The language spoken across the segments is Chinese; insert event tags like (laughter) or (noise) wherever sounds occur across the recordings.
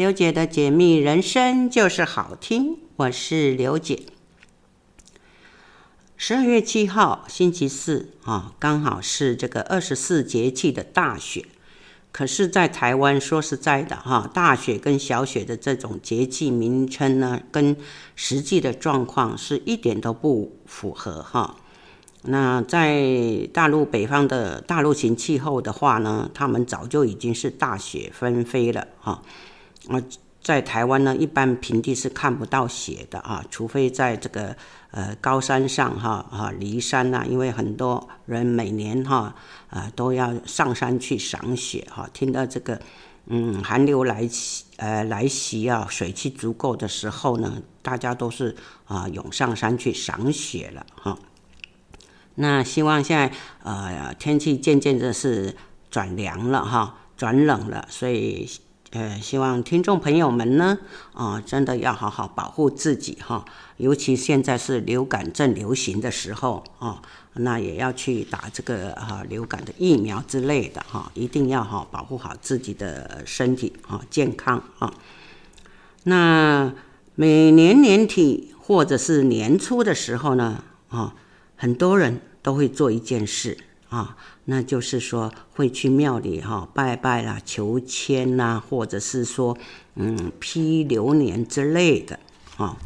刘姐的解密人生就是好听，我是刘姐。十二月七号星期四啊，刚好是这个二十四节气的大雪。可是，在台湾说实在的哈，大雪跟小雪的这种节气名称呢，跟实际的状况是一点都不符合哈。那在大陆北方的大陆型气候的话呢，他们早就已经是大雪纷飞了哈。啊，在台湾呢，一般平地是看不到雪的啊，除非在这个呃高山上哈啊离山呐，因为很多人每年哈啊都要上山去赏雪哈。听到这个嗯寒流来袭呃来袭啊，水汽足够的时候呢，大家都是啊涌上山去赏雪了哈。那希望现在呃天气渐渐的是转凉了哈，转冷了，所以呃希望听众朋友们呢啊、真的要好好保护自己哈，尤其现在是流感正流行的时候啊，那也要去打这个啊流感的疫苗之类的哈，一定要好保护好自己的身体啊健康啊。那每年年底或者是年初的时候呢啊，很多人。都会做一件事啊，那就是说会去庙里哈拜拜啦、求签呐，或者是说嗯批流年之类的啊。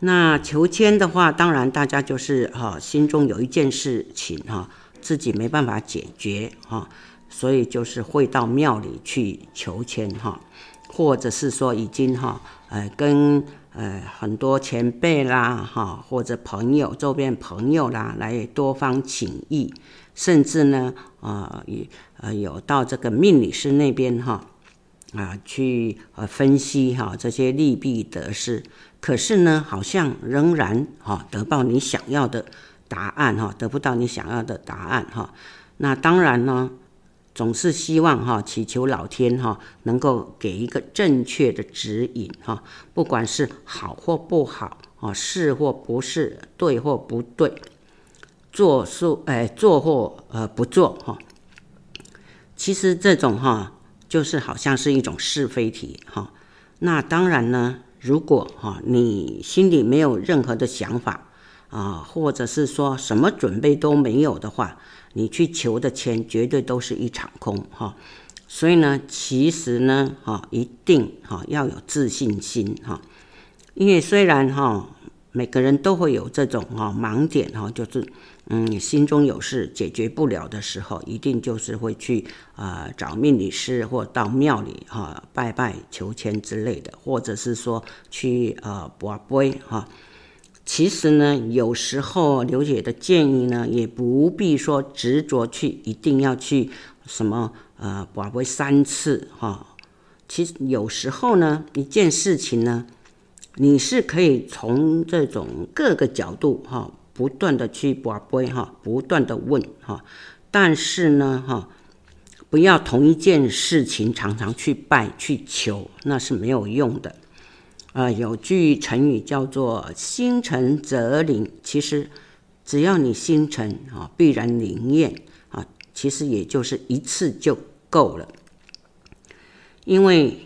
那求签的话，当然大家就是哈心中有一件事情哈自己没办法解决哈，所以就是会到庙里去求签哈，或者是说已经哈呃跟。呃，很多前辈啦，哈，或者朋友周边朋友啦，来多方请益，甚至呢，啊、呃，有到这个命理师那边哈，啊，去呃分析哈这些利弊得失，可是呢，好像仍然哈得到你想要的答案哈，得不到你想要的答案哈，那当然呢。总是希望哈，祈求老天哈，能够给一个正确的指引哈，不管是好或不好啊，是或不是，对或不对，做数哎，做或呃不做哈。其实这种哈，就是好像是一种是非题哈。那当然呢，如果哈你心里没有任何的想法啊，或者是说什么准备都没有的话。你去求的签绝对都是一场空哈，所以呢，其实呢，哈，一定哈要有自信心哈，因为虽然哈每个人都会有这种哈盲点哈，就是嗯心中有事解决不了的时候，一定就是会去啊找命理师或到庙里哈拜拜求签之类的，或者是说去呃博杯哈。其实呢，有时候刘姐的建议呢，也不必说执着去，一定要去什么呃，跋杯三次哈。其实有时候呢，一件事情呢，你是可以从这种各个角度哈，不断的去跋杯哈，不断的问哈。但是呢哈，不要同一件事情常常去拜去求，那是没有用的。啊、有句成语叫做“心诚则灵”，其实只要你心诚啊，必然灵验啊。其实也就是一次就够了。因为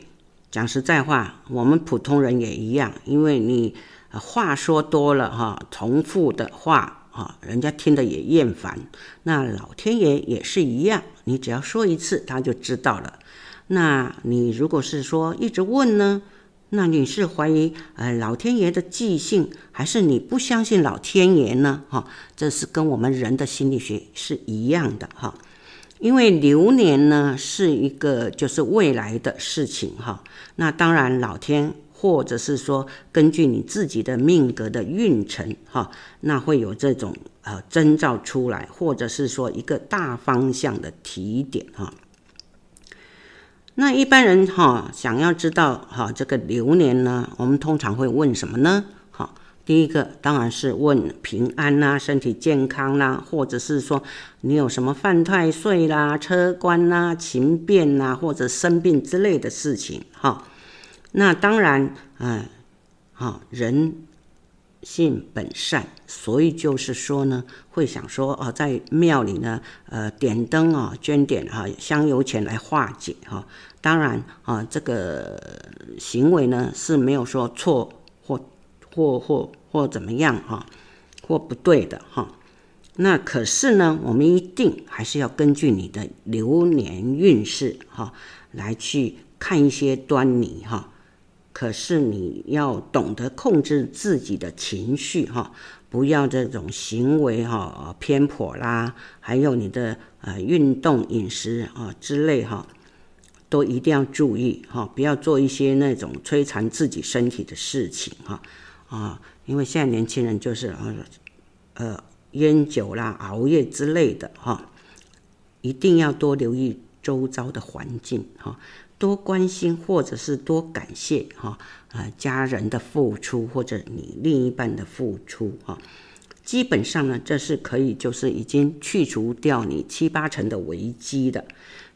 讲实在话，我们普通人也一样，因为你话说多了哈，重复的话啊，人家听得也厌烦。那老天爷也是一样，你只要说一次，他就知道了。那你如果是说一直问呢？那你是怀疑呃老天爷的记性，还是你不相信老天爷呢？哈，这是跟我们人的心理学是一样的哈。因为流年呢是一个就是未来的事情哈。那当然老天或者是说根据你自己的命格的运程哈，那会有这种呃征兆出来，或者是说一个大方向的提点哈。那一般人哈想要知道哈这个流年呢，我们通常会问什么呢？哈，第一个当然是问平安呐、身体健康啦，或者是说你有什么犯太岁啦、车官呐、情变呐，或者生病之类的事情哈。那当然，嗯，哈人性本善，所以就是说呢，会想说哦，在庙里呢，呃，点灯啊，捐点哈香油钱来化解哈。当然啊，这个行为呢是没有说错或或或或怎么样哈，或不对的哈。那可是呢，我们一定还是要根据你的流年运势哈来去看一些端倪哈。可是你要懂得控制自己的情绪哈，不要这种行为哈偏颇啦，还有你的呃运动、饮食啊之类哈，都一定要注意哈，不要做一些那种摧残自己身体的事情哈啊，因为现在年轻人就是呃呃烟酒啦、熬夜之类的哈，一定要多留意周遭的环境哈。多关心，或者是多感谢哈，呃，家人的付出，或者你另一半的付出哈，基本上呢，这是可以，就是已经去除掉你七八成的危机的，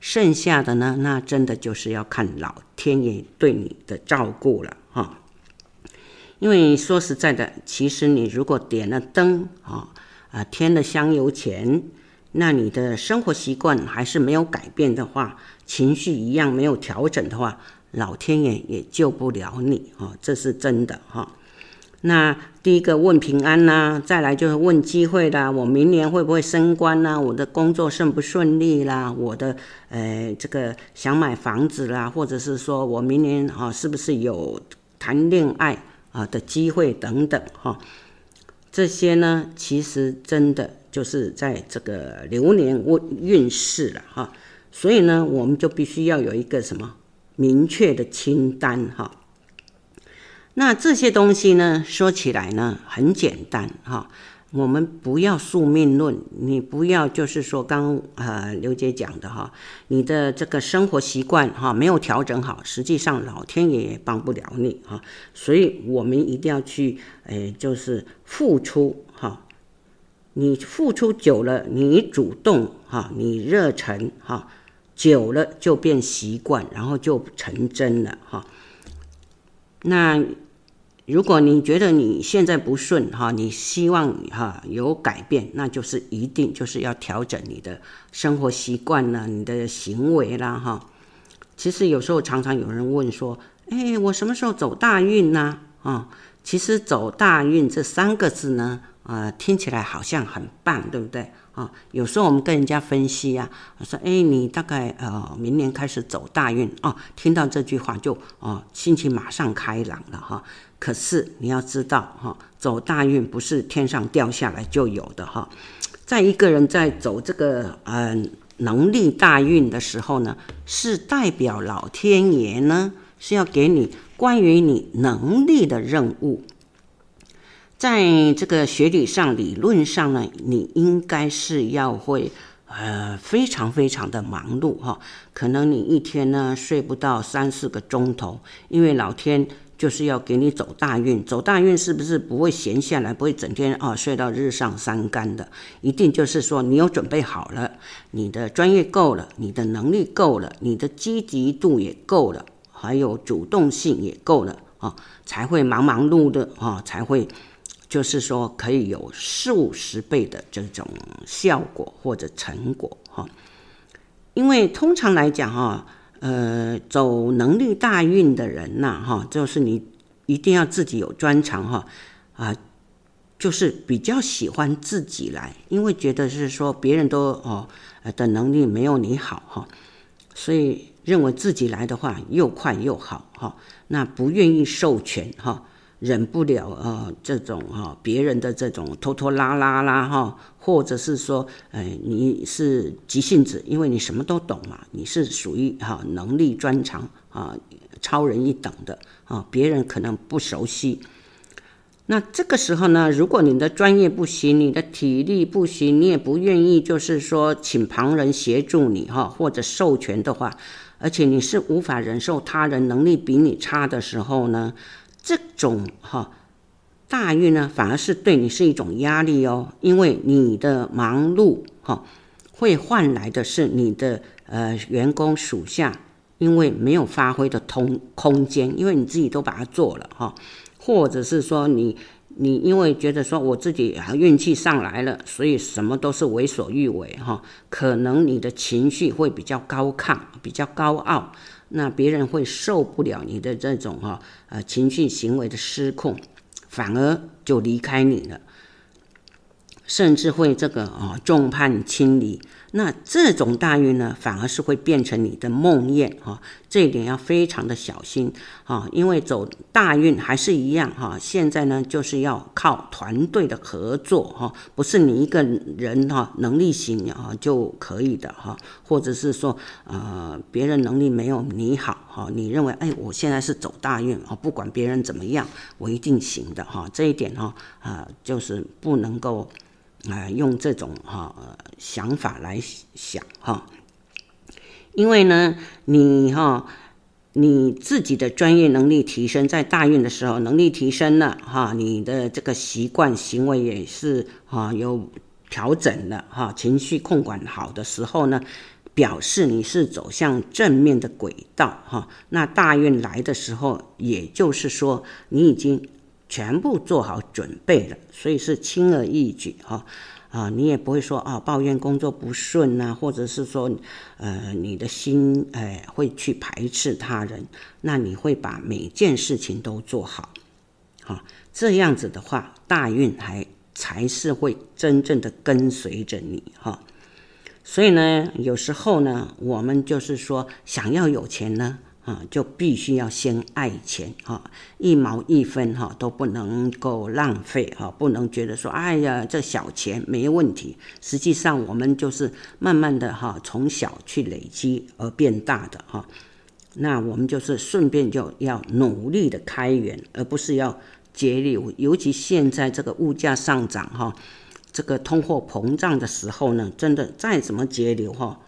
剩下的呢，那真的就是要看老天爷对你的照顾了哈。因为说实在的，其实你如果点了灯啊，啊，添了香油钱。那你的生活习惯还是没有改变的话，情绪一样没有调整的话，老天爷也救不了你哦，这是真的哈。那第一个问平安呐，再来就是问机会啦，我明年会不会升官呐？我的工作顺不顺利啦？我的呃这个想买房子啦，或者是说我明年啊是不是有谈恋爱啊的机会等等哈。这些呢，其实真的。就是在这个流年运运势了哈，所以呢，我们就必须要有一个什么明确的清单哈。那这些东西呢，说起来呢很简单哈，我们不要宿命论，你不要就是说刚呃刘姐讲的哈，你的这个生活习惯哈没有调整好，实际上老天爷也帮不了你哈，所以我们一定要去诶，就是付出哈。你付出久了，你主动哈，你热忱哈，久了就变习惯，然后就成真了哈。那如果你觉得你现在不顺哈，你希望哈有改变，那就是一定就是要调整你的生活习惯呢，你的行为啦哈。其实有时候常常有人问说，哎，我什么时候走大运呢？啊，其实走大运这三个字呢。呃，听起来好像很棒，对不对啊？有时候我们跟人家分析啊，说，哎，你大概呃明年开始走大运哦，听到这句话就哦心情马上开朗了哈。可是你要知道哈，走大运不是天上掉下来就有的哈。在一个人在走这个呃能力大运的时候呢，是代表老天爷呢是要给你关于你能力的任务。在这个学理上，理论上呢，你应该是要会，呃，非常非常的忙碌哈。可能你一天呢睡不到三四个钟头，因为老天就是要给你走大运。走大运是不是不会闲下来，不会整天啊睡到日上三竿的？一定就是说你有准备好了，你的专业够了，你的能力够了，你的积极度也够了，还有主动性也够了啊，才会忙忙碌的啊，才会。就是说，可以有数十倍的这种效果或者成果哈，因为通常来讲哈，呃，走能力大运的人呐哈，就是你一定要自己有专长哈啊，就是比较喜欢自己来，因为觉得是说别人都哦的能力没有你好哈，所以认为自己来的话又快又好哈，那不愿意授权哈。忍不了啊、这种哈、别人的这种拖拖拉拉啦哈，或者是说，哎，你是急性子，因为你什么都懂嘛，你是属于哈、能力专长啊，超人一等的啊，别人可能不熟悉。那这个时候呢，如果你的专业不行，你的体力不行，你也不愿意，就是说请旁人协助你哈，或者授权的话，而且你是无法忍受他人能力比你差的时候呢？这种哈大运呢，反而是对你是一种压力哦，因为你的忙碌哈，会换来的是你的呃员工属下，因为没有发挥的通空间，因为你自己都把它做了哈，或者是说你你因为觉得说我自己啊运气上来了，所以什么都是为所欲为哈，可能你的情绪会比较高亢，比较高傲，那别人会受不了你的这种哈呃情绪行为的失控，反而就离开你了，甚至会这个啊众叛亲离。那这种大运呢，反而是会变成你的梦魇哈，这一点要非常的小心哈，因为走大运还是一样哈。现在呢，就是要靠团队的合作哈，不是你一个人哈能力型啊就可以的哈，或者是说呃别人能力没有你好哈，你认为哎我现在是走大运啊，不管别人怎么样，我一定行的哈，这一点哈啊就是不能够。啊，用这种哈想法来想哈，因为呢，你哈你自己的专业能力提升，在大运的时候能力提升了哈，你的这个习惯行为也是哈有调整了哈，情绪控管好的时候呢，表示你是走向正面的轨道哈。那大运来的时候，也就是说你已经。全部做好准备了，所以是轻而易举哈啊，你也不会说啊抱怨工作不顺呐，或者是说呃你的心哎会去排斥他人，那你会把每件事情都做好，好这样子的话，大运还才是会真正的跟随着你哈。所以呢，有时候呢，我们就是说想要有钱呢。啊，就必须要先爱钱哈，一毛一分哈都不能够浪费哈，不能觉得说，哎呀，这小钱没问题。实际上，我们就是慢慢的哈，从小去累积而变大的哈。那我们就是顺便就要努力的开源，而不是要节流。尤其现在这个物价上涨哈，这个通货膨胀的时候呢，真的再怎么节流哈，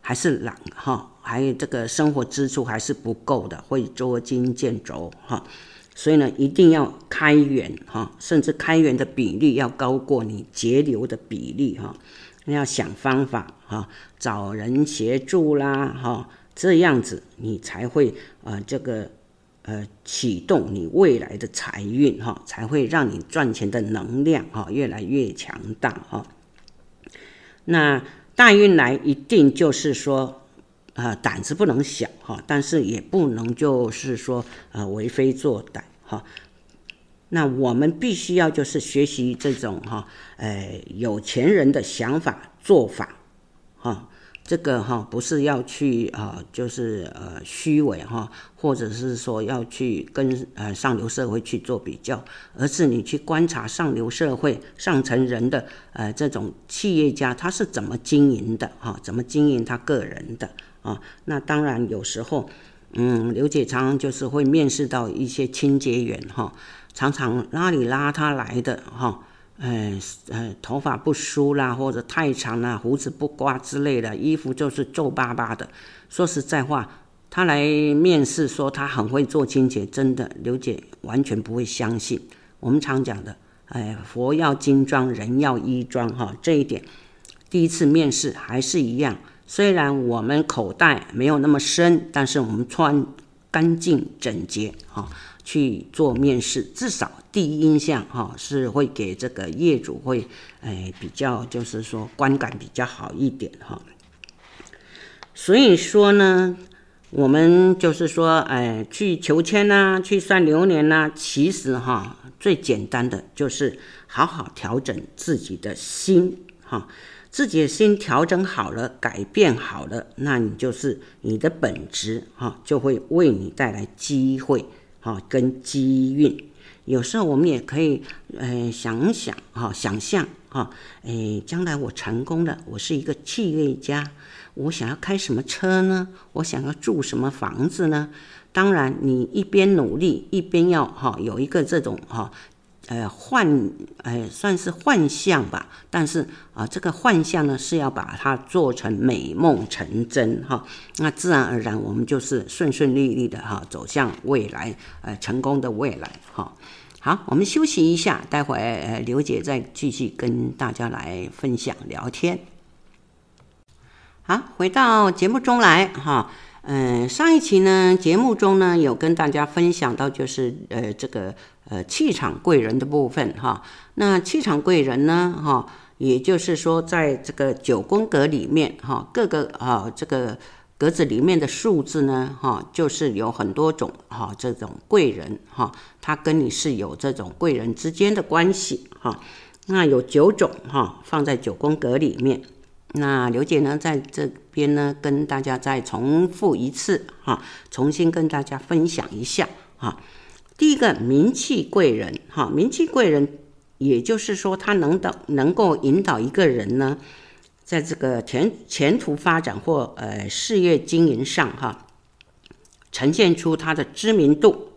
还是懒哈。还有这个生活支出还是不够的，会捉襟见肘哈，所以呢，一定要开源哈，甚至开源的比例要高过你节流的比例哈，你要想方法哈，找人协助啦哈，这样子你才会呃这个呃启动你未来的财运哈，才会让你赚钱的能量哈。越来越强大哈。那大运来一定就是说。啊、胆子不能小哈，但是也不能就是说呃为非作歹哈。那我们必须要就是学习这种哈，呃有钱人的想法做法哈。这个哈不是要去啊，就是呃虚伪哈，或者是说要去跟呃上流社会去做比较，而是你去观察上流社会上层人的呃这种企业家他是怎么经营的哈，怎么经营他个人的。啊，那当然有时候，嗯，刘姐常常就是会面试到一些清洁员哈，常常邋里邋遢来的哈，呃呃，头发不梳啦，或者太长啦，胡子不刮之类的，衣服就是皱巴巴的。说实在话，他来面试说他很会做清洁，真的，刘姐完全不会相信。我们常讲的，哎，佛要金装，人要衣装哈，这一点，第一次面试还是一样。虽然我们口袋没有那么深，但是我们穿干净整洁哈，去做面试，至少第一印象哈是会给这个业主会哎比较就是说观感比较好一点哈。所以说呢，我们就是说哎去求签呐，去算流年呐，其实哈最简单的就是好好调整自己的心哈。自己的心调整好了，改变好了，那你就是你的本质哈，就会为你带来机会哈跟机运。有时候我们也可以呃想想哈，想象哈，诶，将来我成功了，我是一个企业家，我想要开什么车呢？我想要住什么房子呢？当然，你一边努力，一边要哈有一个这种哈。呃，幻，呃，算是幻象吧。但是啊、这个幻象呢，是要把它做成美梦成真哈。那自然而然，我们就是顺顺利利的哈，走向未来，呃，成功的未来哈。好，我们休息一下，待会儿呃，刘姐再继续跟大家来分享聊天。好，回到节目中来哈。嗯，上一期呢节目中呢有跟大家分享到，就是呃这个呃气场贵人的部分哈。那气场贵人呢哈，也就是说在这个九宫格里面哈，各个啊这个格子里面的数字呢哈，就是有很多种哈这种贵人哈，他跟你是有这种贵人之间的关系哈。那有九种哈，放在九宫格里面。那刘姐呢，在这边呢，跟大家再重复一次哈，重新跟大家分享一下哈。第一个名气贵人哈，名气贵人，也就是说，他能导能够引导一个人呢，在这个前前途发展或呃事业经营上哈，呈现出他的知名度，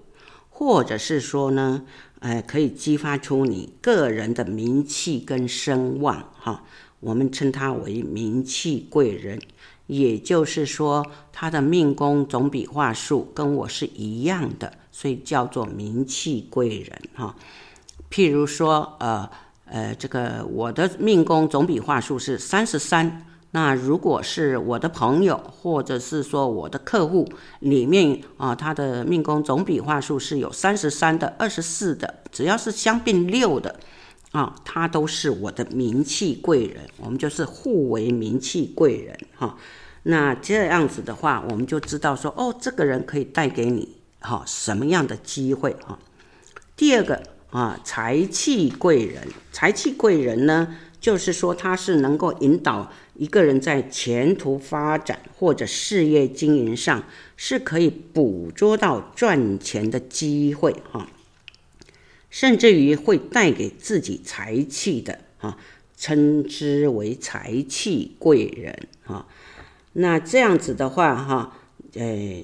或者是说呢，呃，可以激发出你个人的名气跟声望哈。我们称他为名气贵人，也就是说，他的命宫总笔画数跟我是一样的，所以叫做名气贵人哈。譬如说，呃呃，这个我的命宫总笔画数是三十三，那如果是我的朋友或者是说我的客户里面啊，他的命宫总笔画数是有三十三的、二十四的，只要是相并六的。啊，他都是我的名气贵人，我们就是互为名气贵人哈。那这样子的话，我们就知道说，哦，这个人可以带给你哈什么样的机会哈。第二个啊，财气贵人，财气贵人呢，就是说他是能够引导一个人在前途发展或者事业经营上，是可以捕捉到赚钱的机会哈。甚至于会带给自己财气的啊，称之为财气贵人啊。那这样子的话哈，呃，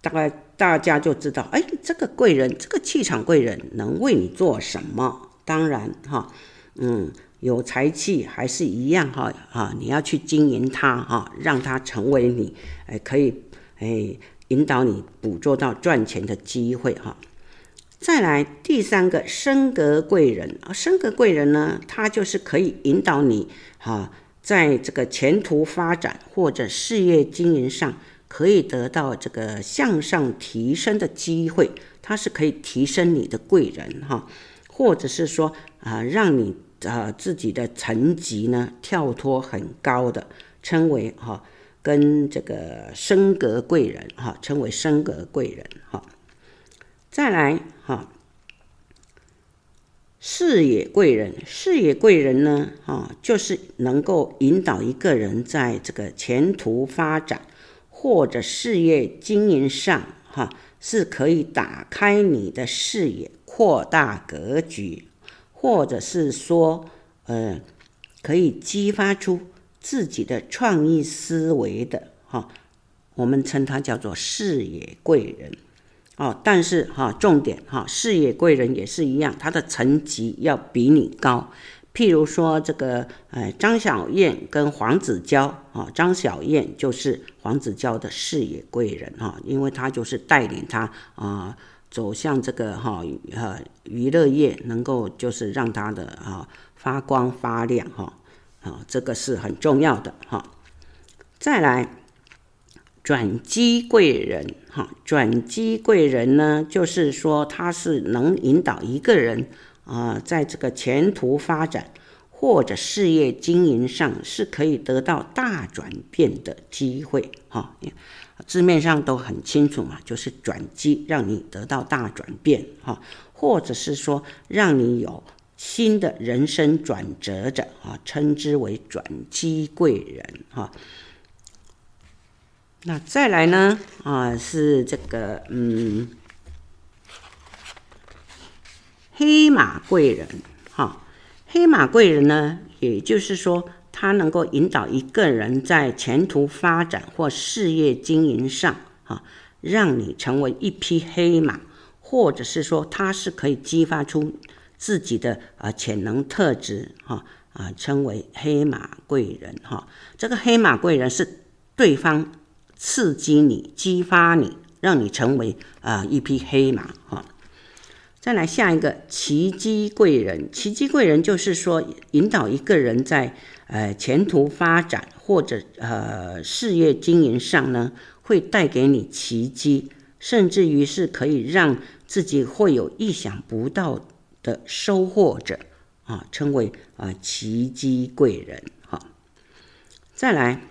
大概大家就知道，哎，这个贵人，这个气场贵人能为你做什么？当然哈，嗯，有财气还是一样哈啊，你要去经营它哈，让它成为你哎可以哎引导你捕捉到赚钱的机会哈。再来第三个升格贵人啊，升格贵人呢，他就是可以引导你哈，在这个前途发展或者事业经营上，可以得到这个向上提升的机会，他是可以提升你的贵人哈，或者是说啊，让你啊自己的层级呢跳脱很高的，称为哈，跟这个升格贵人哈，称为升格贵人哈。再来哈，事业贵人，事业贵人呢，哈，就是能够引导一个人在这个前途发展或者事业经营上，哈，是可以打开你的视野、扩大格局，或者是说，呃，可以激发出自己的创意思维的，哈，我们称它叫做事业贵人。哦，但是哈，重点哈，事业贵人也是一样，他的层级要比你高。譬如说这个，呃，张小燕跟黄子佼啊，张小燕就是黄子佼的事业贵人哈，因为他就是带领他啊走向这个哈呃娱乐业，能够就是让他的啊发光发亮哈啊，这个是很重要的哈。再来。转机贵人，哈，转机贵人呢，就是说他是能引导一个人啊、在这个前途发展或者事业经营上是可以得到大转变的机会，哈，字面上都很清楚嘛，就是转机，让你得到大转变，哈，或者是说让你有新的人生转折者，啊，称之为转机贵人，哈。那再来呢？啊，是这个嗯，黑马贵人哈。黑马贵人呢，也就是说，他能够引导一个人在前途发展或事业经营上，哈，让你成为一匹黑马，或者是说，他是可以激发出自己的啊潜能特质，哈啊，称为黑马贵人哈。这个黑马贵人是对方。刺激你，激发你，让你成为啊、一匹黑马哈。再来下一个奇迹贵人，奇迹贵人就是说引导一个人在呃前途发展或者呃事业经营上呢，会带给你奇迹，甚至于是可以让自己会有意想不到的收获者啊，称为啊奇迹贵人哈。再来，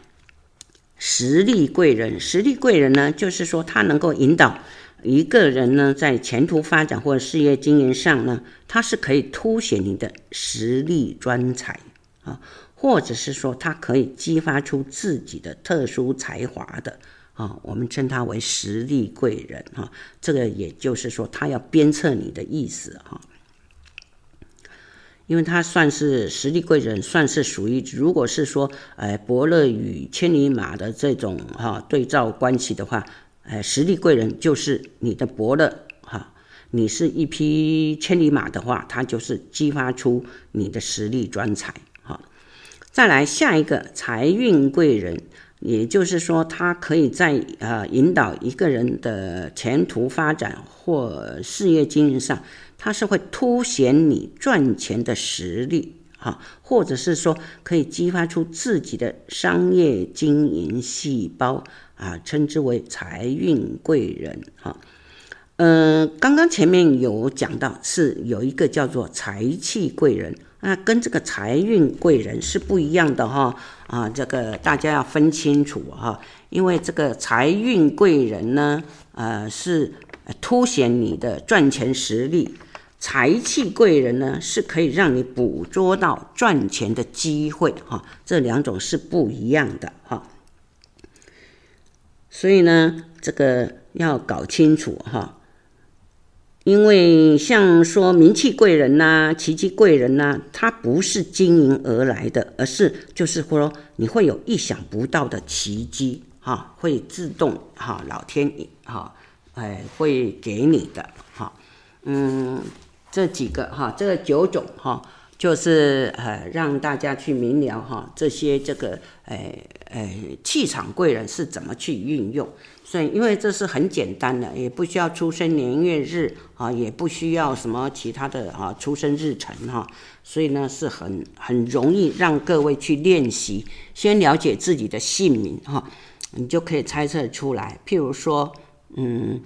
实力贵人，实力贵人呢，就是说他能够引导。一个人呢，在前途发展或者事业经营上呢，他是可以凸显你的实力专才啊，或者是说他可以激发出自己的特殊才华的啊，我们称他为实力贵人哈。这个也就是说，他要鞭策你的意思哈，因为他算是实力贵人，算是属于如果是说，呃，伯乐与千里马的这种哈对照关系的话。哎，实力贵人就是你的伯乐哈，你是一匹千里马的话，他就是激发出你的实力专才哈。再来下一个财运贵人，也就是说，他可以在呃引导一个人的前途发展或事业经营上，它是会凸显你赚钱的实力哈，或者是说可以激发出自己的商业经营细胞。啊，称之为财运贵人哈。嗯、呃，刚刚前面有讲到，是有一个叫做财气贵人，那跟这个财运贵人是不一样的哈。啊，这个大家要分清楚哈，因为这个财运贵人呢，呃，是凸显你的赚钱实力；财气贵人呢，是可以让你捕捉到赚钱的机会哈。这两种是不一样的哈。所以呢，这个要搞清楚哈，因为像说名气贵人呐、奇迹贵人呐、啊，它不是经营而来的，而是就是说你会有意想不到的奇迹哈，会自动哈，老天哈，哎，会给你的哈，嗯，这几个哈，这九种哈。就是呃，让大家去明了哈，这些这个呃呃气场贵人是怎么去运用。所以，因为这是很简单的，也不需要出生年月日啊，也不需要什么其他的啊出生日辰哈。所以呢，是很很容易让各位去练习，先了解自己的姓名哈，你就可以猜测出来。譬如说，嗯。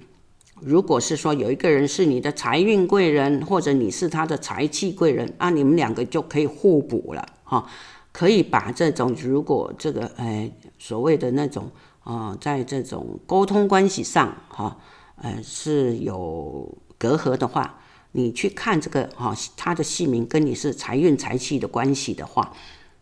如果是说有一个人是你的财运贵人，或者你是他的财气贵人，那你们两个就可以互补了哈，可以把这种如果这个呃所谓的那种啊，在这种沟通关系上哈，呃是有隔阂的话，你去看这个哈，他的姓名跟你是财运财气的关系的话，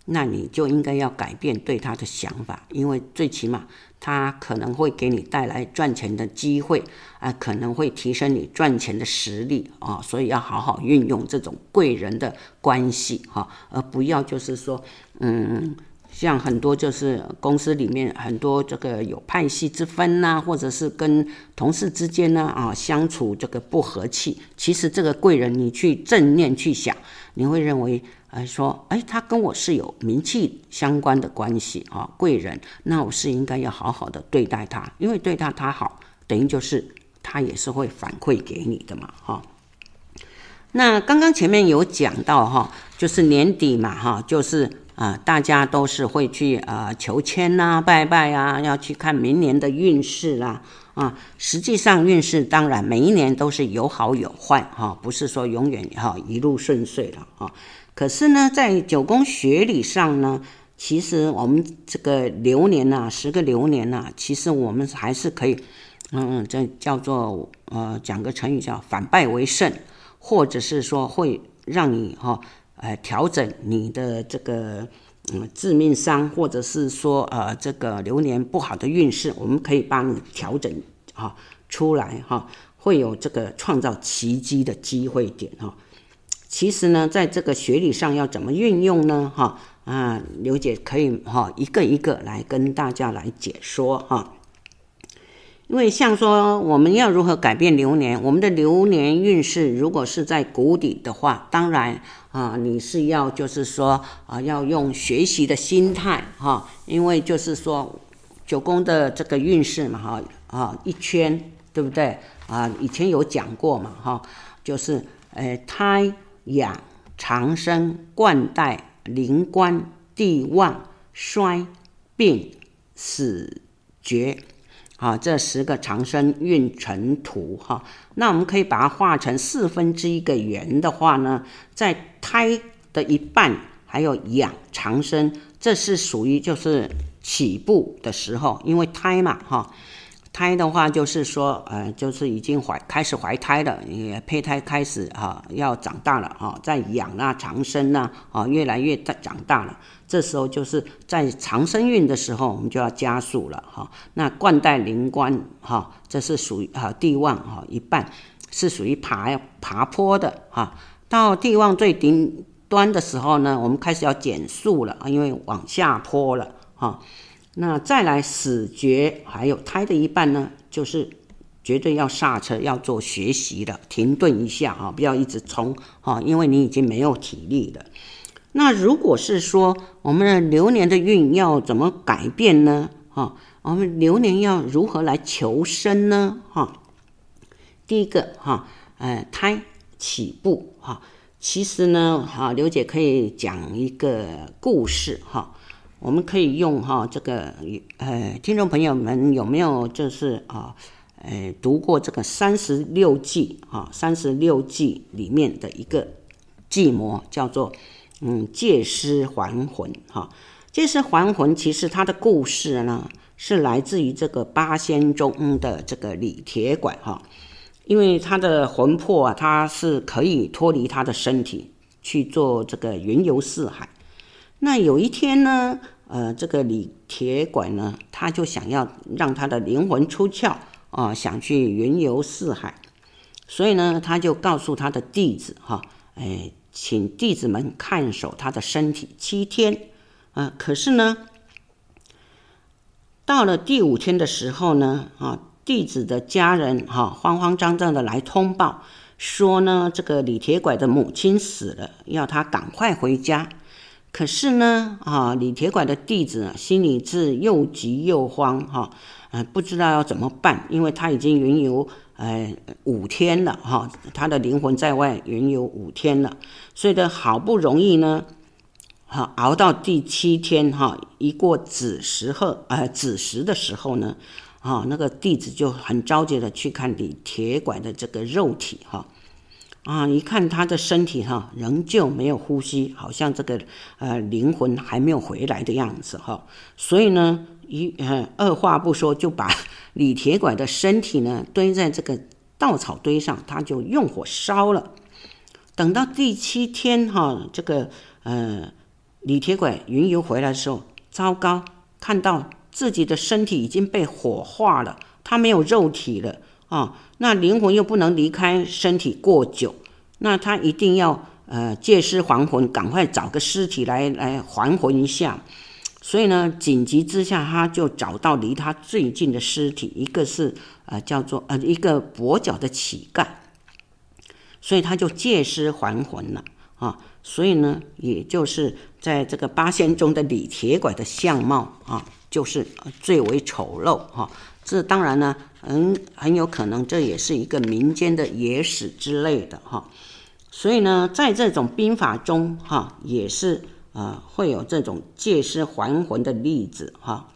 那你就应该要改变对他的想法，因为最起码。他可能会给你带来赚钱的机会啊，可能会提升你赚钱的实力啊，所以要好好运用这种贵人的关系哈，而不要就是说，嗯，像很多就是公司里面很多这个有派系之分呐，或者是跟同事之间呢啊相处这个不和气，其实这个贵人你去正面去想，你会认为。哎，说，哎，他跟我是有名气相关的关系啊，贵人，那我是应该要好好的对待他，因为对待他好，等于就是他也是会反馈给你的嘛，哈。那刚刚前面有讲到哈，就是年底嘛，哈，就是啊，大家都是会去啊求签呐、拜拜啊，要去看明年的运势啦，啊，实际上运势当然每一年都是有好有坏哈，不是说永远哈一路顺遂了啊。可是呢，在九宫学理上呢，其实我们这个流年呐、啊，十个流年呐、啊，其实我们还是可以，嗯，这叫做呃，讲个成语叫反败为胜，或者是说会让你哈、呃，调整你的这个嗯致命伤，或者是说呃这个流年不好的运势，我们可以帮你调整哈、出来哈、会有这个创造奇迹的机会点哈。其实呢，在这个学理上要怎么运用呢？哈啊，刘姐可以哈一个一个来跟大家来解说哈。因为像说我们要如何改变流年，我们的流年运势如果是在谷底的话，当然啊，你是要就是说啊，要用学习的心态哈，因为就是说九宫的这个运势嘛哈啊一圈对不对啊？以前有讲过嘛哈，就是呃胎。养长生、冠带、灵官、地旺、衰、病、死、绝，啊，这十个长生运程图哈。那我们可以把它画成四分之一个圆的话呢，在胎的一半还有养长生，这是属于就是起步的时候，因为胎嘛哈。胎的话，就是说，呃，就是已经怀开始怀胎了，也胚胎开始啊要长大了啊，在养啊长生啊，啊越来越大长大了。这时候就是在长生运的时候，我们就要加速了哈。那冠带临官哈，这是属于啊地旺哈一半是属于爬爬坡的哈。到地旺最顶端的时候呢，我们开始要减速了啊，因为往下坡了哈。那再来死绝，还有胎的一半呢，就是绝对要刹车，要做学习的，停顿一下啊，不要一直冲啊，因为你已经没有体力了。那如果是说我们的流年的运要怎么改变呢？哈，我们流年要如何来求生呢？哈，第一个哈，呃，胎起步哈，其实呢，哈，刘姐可以讲一个故事哈。我们可以用哈这个呃，听众朋友们有没有就是啊，呃，读过这个三十六计啊？三十六计里面的一个计谋叫做嗯借尸还魂哈。借尸还魂其实它的故事呢是来自于这个八仙中的这个李铁拐哈，因为他的魂魄啊，他是可以脱离他的身体去做这个云游四海。那有一天呢，呃，这个李铁拐呢，他就想要让他的灵魂出窍啊、想去云游四海，所以呢，他就告诉他的弟子哈，哎，请弟子们看守他的身体七天，啊、可是呢，到了第五天的时候呢，啊，弟子的家人哈，慌慌张张的来通报说呢，这个李铁拐的母亲死了，要他赶快回家。可是呢，啊，李铁拐的弟子啊，心里是又急又慌，哈，呃，不知道要怎么办，因为他已经云游呃五天了，哈，他的灵魂在外云游五天了，所以呢，好不容易呢，哈，熬到第七天，哈，一过子时后，呃，子时的时候呢，啊，那个弟子就很着急的去看李铁拐的这个肉体，哈。啊，一看他的身体哈，仍旧没有呼吸，好像这个呃灵魂还没有回来的样子哈。所以呢，一呃二话不说就把 (laughs) 李铁拐的身体呢堆在这个稻草堆上，他就用火烧了。等到第七天哈，这个呃李铁拐云游回来的时候，糟糕，看到自己的身体已经被火化了，他没有肉体了。啊、那灵魂又不能离开身体过久，那他一定要呃借尸还魂，赶快找个尸体来来还魂一下。所以呢，紧急之下，他就找到离他最近的尸体，一个是呃叫做呃一个跛脚的乞丐，所以他就借尸还魂了啊、所以呢，也就是在这个八仙中的李铁拐的相貌啊，就是最为丑陋哈。这当然呢，很很有可能这也是一个民间的野史之类的哈，所以呢，在这种兵法中哈，也是呃会有这种借尸还魂的例子哈。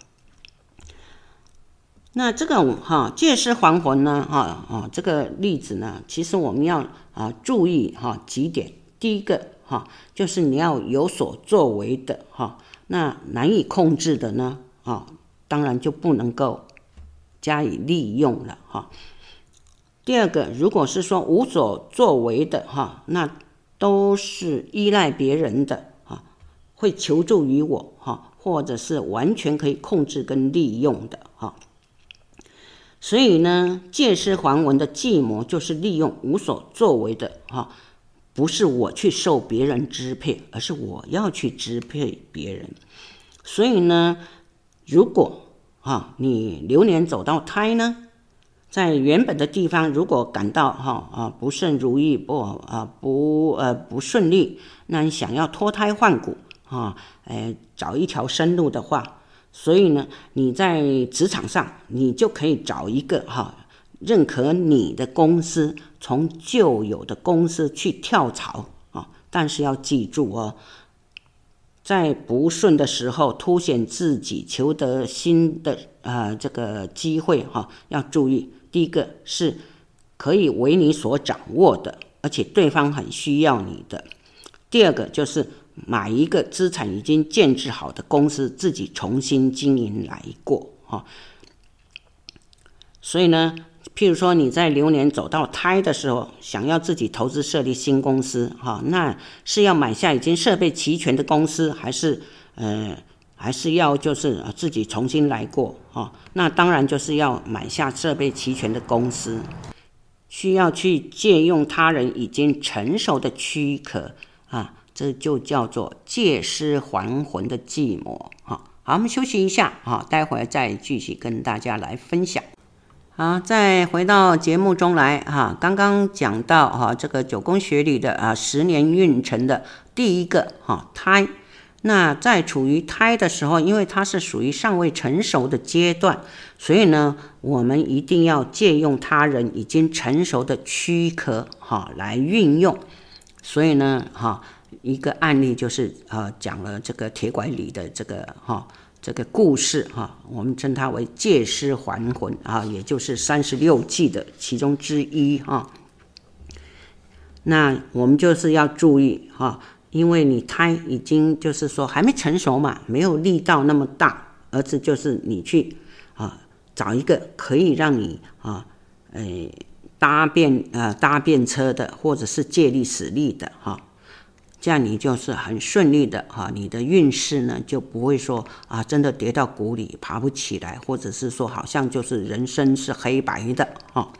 那这个哈借尸还魂呢哈啊这个例子呢，其实我们要啊注意哈几点。第一个哈就是你要有所作为的哈，那难以控制的呢啊，当然就不能够。加以利用了哈。第二个，如果是说无所作为的哈，那都是依赖别人的哈，会求助于我哈，或者是完全可以控制跟利用的哈。所以呢，借尸还魂的计谋就是利用无所作为的哈，不是我去受别人支配，而是我要去支配别人。所以呢，如果哈，你流年走到胎呢，在原本的地方，如果感到哈啊不顺如意，不啊不呃不顺利，那你想要脱胎换骨啊，哎找一条生路的话，所以呢，你在职场上你就可以找一个哈认可你的公司，从旧有的公司去跳槽啊，但是要记住哦，在不顺的时候凸显自己求得新的呃这个机会哈，要注意。第一个是可以为你所掌握的，而且对方很需要你的。第二个就是买一个资产已经建制好的公司，自己重新经营来过哈。所以呢。譬如说你在流年走到胎的时候，想要自己投资设立新公司，哈，那是要买下已经设备齐全的公司，还是呃，还是要就是自己重新来过，哈？那当然就是要买下设备齐全的公司，需要去借用他人已经成熟的躯壳，啊，这就叫做借尸还魂的寂寞，哈。好，我们休息一下，哈，待会儿再继续跟大家来分享。好，再回到节目中来哈，刚刚讲到哈，这个九宫学里的啊十年运程的第一个哈胎，那在处于胎的时候，因为它是属于尚未成熟的阶段，所以呢，我们一定要借用他人已经成熟的躯壳哈来运用，所以呢哈，一个案例就是呃讲了这个铁拐李的这个哈。这个故事哈，我们称它为借尸还魂啊，也就是三十六计的其中之一哈。那我们就是要注意哈，因为你胎已经就是说还没成熟嘛，没有力道那么大，而是就是你去啊找一个可以让你啊诶搭便呃搭便车的，或者是借力使力的哈。这样你就是很顺利的哈，你的运势呢就不会说啊，真的跌到谷里爬不起来，或者是说好像就是人生是黑白的哈。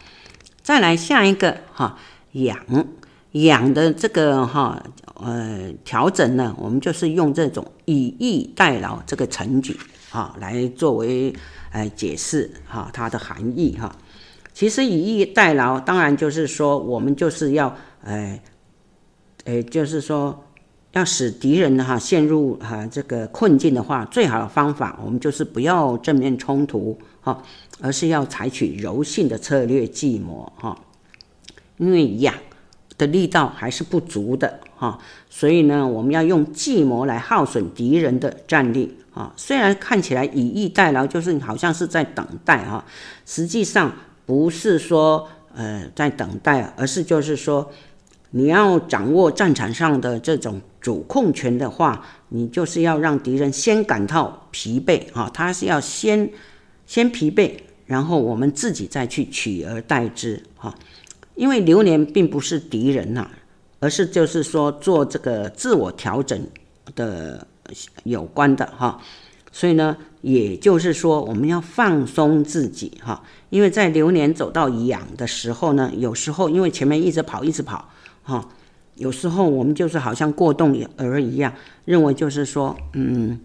再来下一个哈，养养的这个哈呃调整呢，我们就是用这种以逸待劳这个成语哈来作为呃解释哈它的含义哈。其实以逸待劳，当然就是说我们就是要呃。诶，就是说，要使敌人哈陷入哈这个困境的话，最好的方法，我们就是不要正面冲突哈，而是要采取柔性的策略计谋哈。因为养的力道还是不足的哈，所以呢，我们要用计谋来耗损敌人的战力啊。虽然看起来以逸待劳，就是好像是在等待哈，实际上不是说呃在等待，而是就是说。你要掌握战场上的这种主控权的话，你就是要让敌人先感到疲惫啊，他是要先先疲惫，然后我们自己再去取而代之哈。因为流年并不是敌人呐，而是就是说做这个自我调整的有关的哈。所以呢，也就是说我们要放松自己哈，因为在流年走到养的时候呢，有时候因为前面一直跑一直跑。哈，有时候我们就是好像过动儿一样，认为就是说，嗯，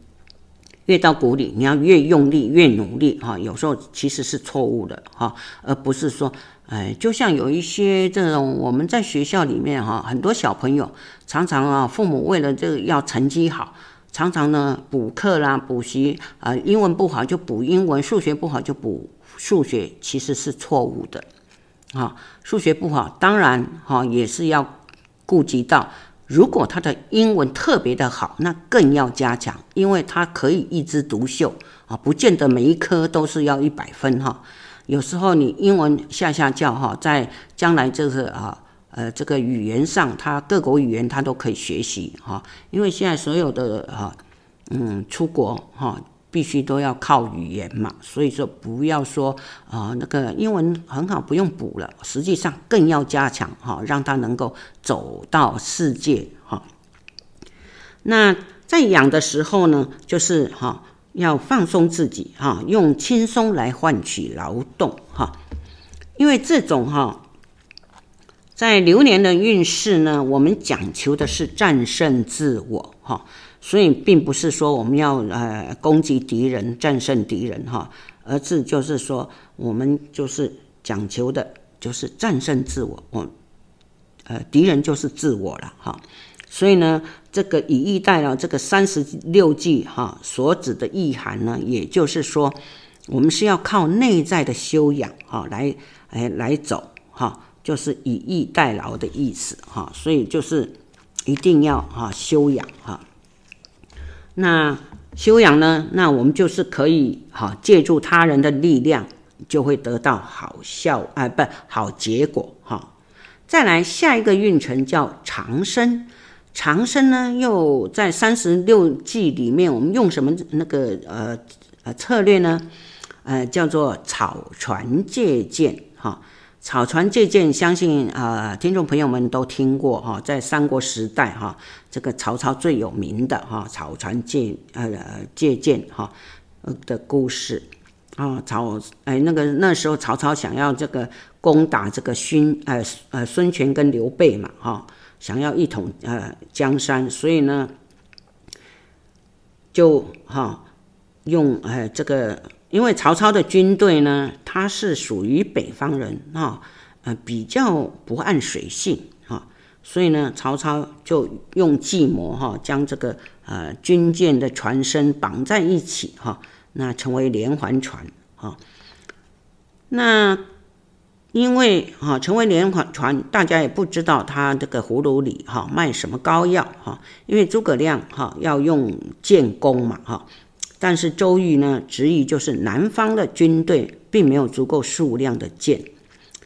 越到谷里，你要越用力越努力哈。有时候其实是错误的哈，而不是说，哎，就像有一些这种我们在学校里面哈，很多小朋友常常啊，父母为了这个要成绩好，常常呢补课啦、补习啊，英文不好就补英文，数学不好就补数学，其实是错误的。啊，数学不好，当然哈也是要顾及到，如果他的英文特别的好，那更要加强，因为他可以一枝独秀啊，不见得每一科都是要一百分哈。有时候你英文下下叫哈，在将来就是啊呃这个语言上，他各国语言他都可以学习哈，因为现在所有的哈嗯出国哈。必须都要靠语言嘛，所以说不要说啊、那个英文很好不用补了，实际上更要加强哈，让他能够走到世界哈。那在养的时候呢，就是哈要放松自己哈，用轻松来换取劳动哈，因为这种哈在流年的运势呢，我们讲求的是战胜自我哈。所以并不是说我们要呃攻击敌人、战胜敌人哈，而是就是说我们就是讲求的就是战胜自我，我呃敌人就是自我了哈。所以呢，这个以逸待劳这个三十六计哈所指的意涵呢，也就是说我们是要靠内在的修养哈来哎来走哈，就是以逸待劳的意思哈。所以就是一定要哈修养哈。那修养呢？那我们就是可以哈，借助他人的力量，就会得到好效啊，不好结果哈。再来下一个运程叫长生，长生呢又在三十六计里面，我们用什么那个呃呃策略呢？呃，叫做草船借箭哈。草船借箭，相信啊、呃，听众朋友们都听过哈，在三国时代哈，这个曹操最有名的哈草船借呃借箭哈的故事啊，曹哎那个那时候曹操想要这个攻打这个孙呃呃孙权跟刘备嘛哈，想要一统呃江山，所以呢就哈用呃这个。因为曹操的军队呢，他是属于北方人哈，呃，比较不按水性，所以呢，曹操就用计谋哈，将这个呃军舰的船身绑在一起哈，那成为连环船啊。那因为哈成为连环船，大家也不知道他这个葫芦里哈卖什么膏药哈，因为诸葛亮哈要用建功嘛哈。但是周瑜呢，执意就是南方的军队并没有足够数量的箭，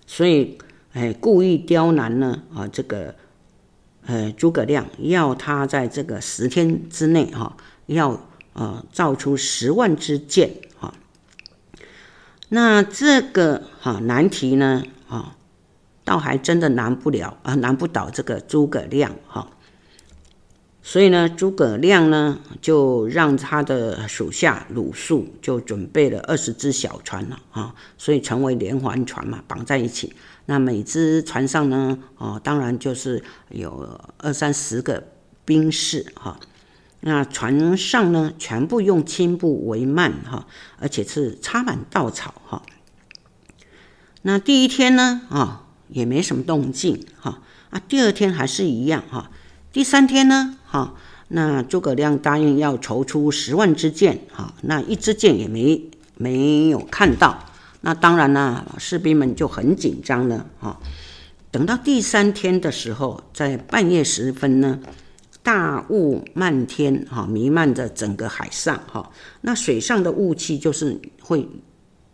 所以哎，故意刁难呢啊，这个呃诸葛亮要他在这个十天之内哈，要呃造出十万支箭哈。那这个哈难题呢啊，倒还真的难不了啊，难不倒这个诸葛亮哈。所以呢，诸葛亮呢就让他的属下鲁肃就准备了二十只小船了啊，所以成为连环船嘛，绑在一起。那每只船上呢，哦，当然就是有二三十个兵士哈。那船上呢，全部用青布围幔哈，而且是插满稻草哈。那第一天呢，啊，也没什么动静哈。啊，第二天还是一样哈。第三天呢，哈，那诸葛亮答应要筹出十万支箭，哈，那一支箭也没没有看到，那当然呢，士兵们就很紧张了，哈。等到第三天的时候，在半夜时分呢，大雾漫天，哈，弥漫着整个海上，哈，那水上的雾气就是会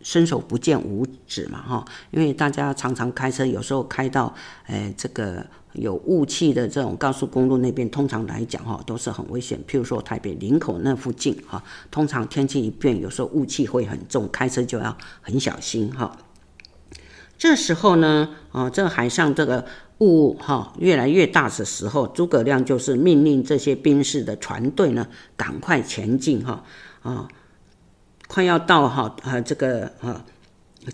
伸手不见五指嘛，哈，因为大家常常开车，有时候开到，哎，这个。有雾气的这种高速公路那边，通常来讲哈都是很危险。譬如说台北林口那附近哈，通常天气一变，有时候雾气会很重，开车就要很小心哈。这时候呢，啊，这海上这个雾哈越来越大的时候，诸葛亮就是命令这些兵士的船队呢赶快前进哈啊，快要到哈啊这个啊。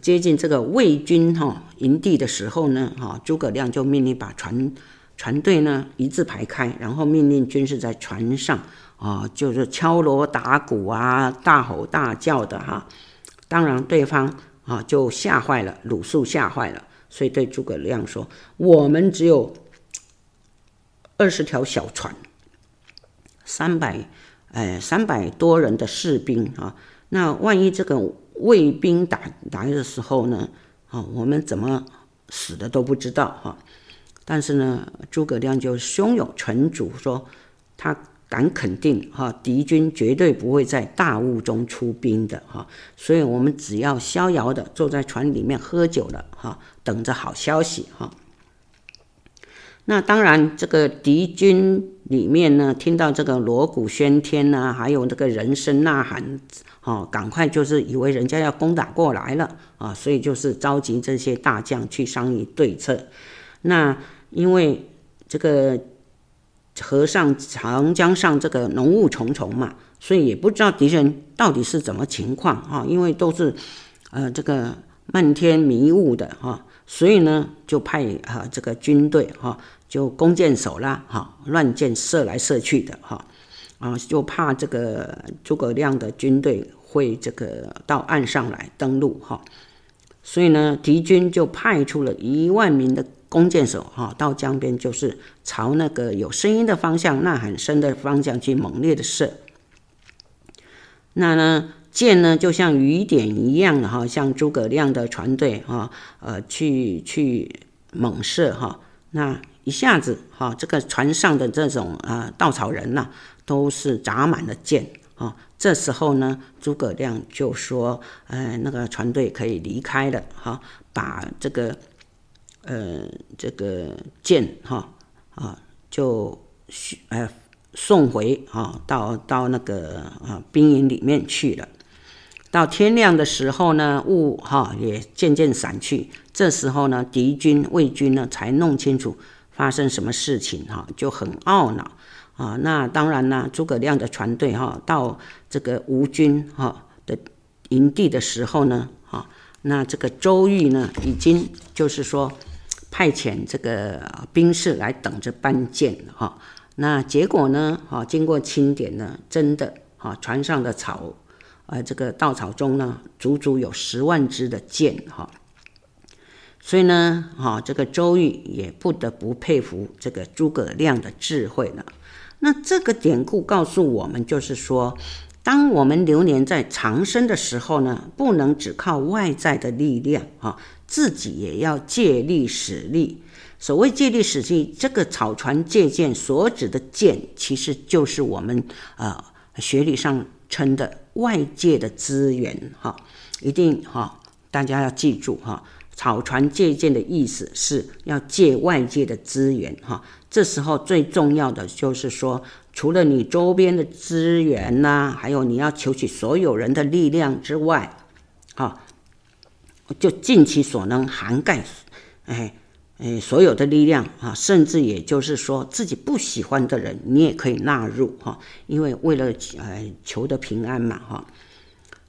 接近这个魏军哈营地的时候呢，哈诸葛亮就命令把船船队呢一字排开，然后命令军士在船上啊，就是敲锣打鼓啊，大吼大叫的哈。当然对方啊就吓坏了，鲁肃吓坏了，所以对诸葛亮说：“我们只有二十条小船，三百哎三百多人的士兵啊，那万一这个。”卫兵打来的时候呢，啊，我们怎么死的都不知道哈。但是呢，诸葛亮就胸有成竹，说他敢肯定哈，敌军绝对不会在大雾中出兵的哈。所以我们只要逍遥的坐在船里面喝酒了哈，等着好消息哈。那当然，这个敌军里面呢，听到这个锣鼓喧天呐，还有这个人声呐喊，哦，赶快就是以为人家要攻打过来了啊，所以就是召集这些大将去商议对策。那因为这个河上长江上这个浓雾重重嘛，所以也不知道敌人到底是怎么情况啊，因为都是呃这个漫天迷雾的哈，所以呢就派啊这个军队哈。就弓箭手啦，哈，乱箭射来射去的，哈，啊，就怕这个诸葛亮的军队会这个到岸上来登陆，哈，所以呢，敌军就派出了一万名的弓箭手，哈，到江边就是朝那个有声音的方向、呐喊声的方向去猛烈的射。那呢，箭呢就像雨点一样的，哈，向诸葛亮的船队，哈，呃，去去猛射，哈，那。一下子，哈，这个船上的这种啊稻草人呐，都是扎满了箭啊。这时候呢，诸葛亮就说：“呃，那个船队可以离开了，哈，把这个呃这个箭哈啊就呃送回啊到到那个啊兵营里面去了。到天亮的时候呢，雾哈也渐渐散去。这时候呢，敌军魏军呢才弄清楚发生什么事情哈，就很懊恼。”啊，那当然啦，诸葛亮的船队哈，到这个吴军哈的营地的时候呢，哈，那这个周瑜呢，已经就是说派遣这个兵士来等着搬箭哈。那结果呢，哈，经过清点呢，真的哈，船上的草，呃，这个稻草中呢，足足有十万支的箭哈。所以呢，哈，这个周瑜也不得不佩服这个诸葛亮的智慧了。那这个典故告诉我们，就是说，当我们流连在长生的时候呢，不能只靠外在的力量啊，自己也要借力使力。所谓借力使力，这个草船借箭所指的箭，其实就是我们呃学理上称的外界的资源哈，一定哈，大家要记住哈。草船借箭的意思是要借外界的资源，哈，这时候最重要的就是说，除了你周边的资源呐，还有你要求取所有人的力量之外，啊，就尽其所能涵盖，哎哎，所有的力量啊，甚至也就是说自己不喜欢的人，你也可以纳入哈，因为为了呃求得平安嘛，哈，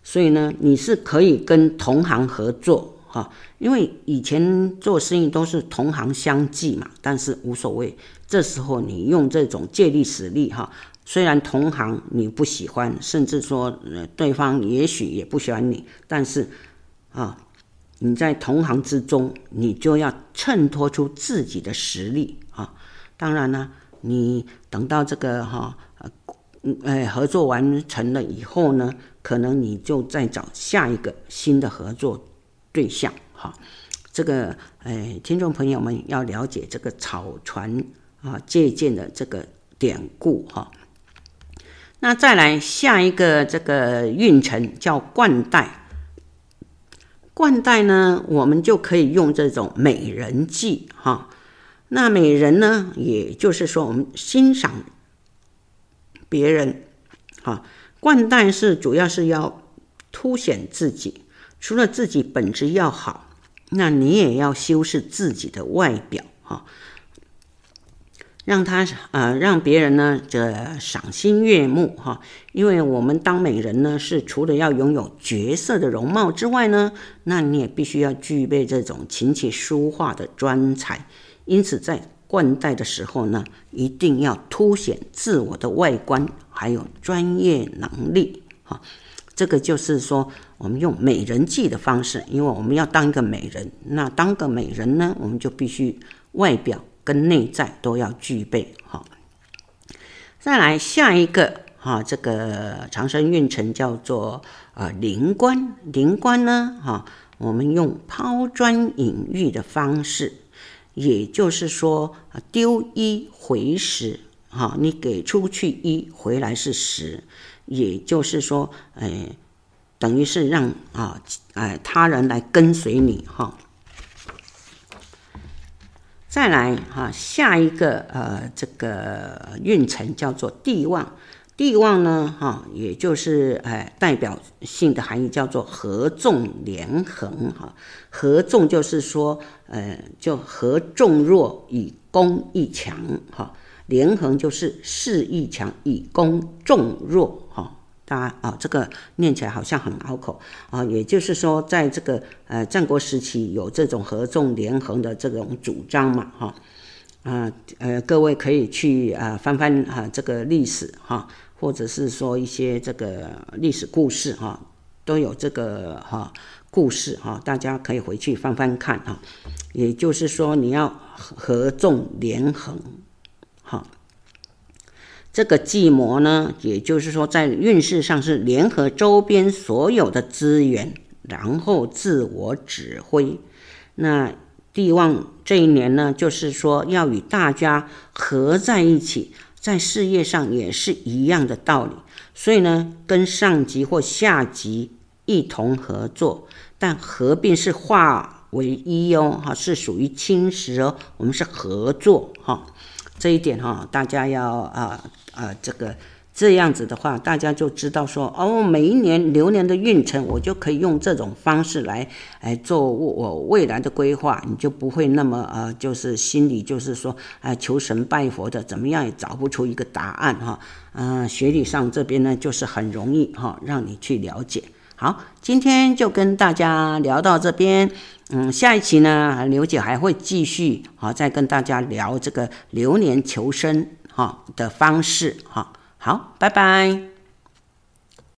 所以呢，你是可以跟同行合作。哈，因为以前做生意都是同行相忌嘛，但是无所谓。这时候你用这种借力使力，哈，虽然同行你不喜欢，甚至说呃对方也许也不喜欢你，但是啊，你在同行之中，你就要衬托出自己的实力啊。当然呢，你等到这个哈，呃，合作完成了以后呢，可能你就再找下一个新的合作。对象哈，这个哎，听众朋友们要了解这个草船啊借箭的这个典故哈。那再来下一个这个运程叫冠带，冠带呢，我们就可以用这种美人计哈。那美人呢，也就是说我们欣赏别人哈。冠带是主要是要凸显自己。除了自己本质要好，那你也要修饰自己的外表哈，让他呃让别人呢这赏心悦目哈。因为我们当美人呢，是除了要拥有绝色的容貌之外呢，那你也必须要具备这种琴棋书画的专才。因此，在冠带的时候呢，一定要凸显自我的外观，还有专业能力哈。这个就是说，我们用美人计的方式，因为我们要当一个美人，那当个美人呢，我们就必须外表跟内在都要具备哈。再来下一个哈，这个长生运程叫做呃灵官，灵官呢哈，我们用抛砖引玉的方式，也就是说丢一回十哈，你给出去一，回来是十。也就是说，哎，等于是让啊，哎，他人来跟随你哈。再来哈，下一个呃，这个运程叫做地旺。地旺呢，哈，也就是哎，代表性的含义叫做合纵连横哈。合纵就是说，呃，就合纵弱以攻一强哈。连横就是势亦强以攻众弱。哈。大家啊，这个念起来好像很拗口啊，也就是说，在这个呃战国时期有这种合纵连横的这种主张嘛，哈，啊呃各位可以去啊翻翻啊这个历史哈，或者是说一些这个历史故事哈，都有这个哈故事哈，大家可以回去翻翻看啊，也就是说你要合纵连横，哈。这个计谋呢，也就是说，在运势上是联合周边所有的资源，然后自我指挥。那地旺这一年呢，就是说要与大家合在一起，在事业上也是一样的道理。所以呢，跟上级或下级一同合作，但合并是化为一哦，哈，是属于侵蚀哦。我们是合作哈，这一点哈，大家要啊啊这个。这样子的话，大家就知道说哦，每一年流年的运程，我就可以用这种方式来来做我未来的规划，你就不会那么呃，就是心里就是说啊、求神拜佛的，怎么样也找不出一个答案哈。嗯、学理上这边呢，就是很容易哈，让你去了解。好，今天就跟大家聊到这边，嗯，下一期呢，刘姐还会继续好再跟大家聊这个流年求生哈的方式哈。好，拜拜。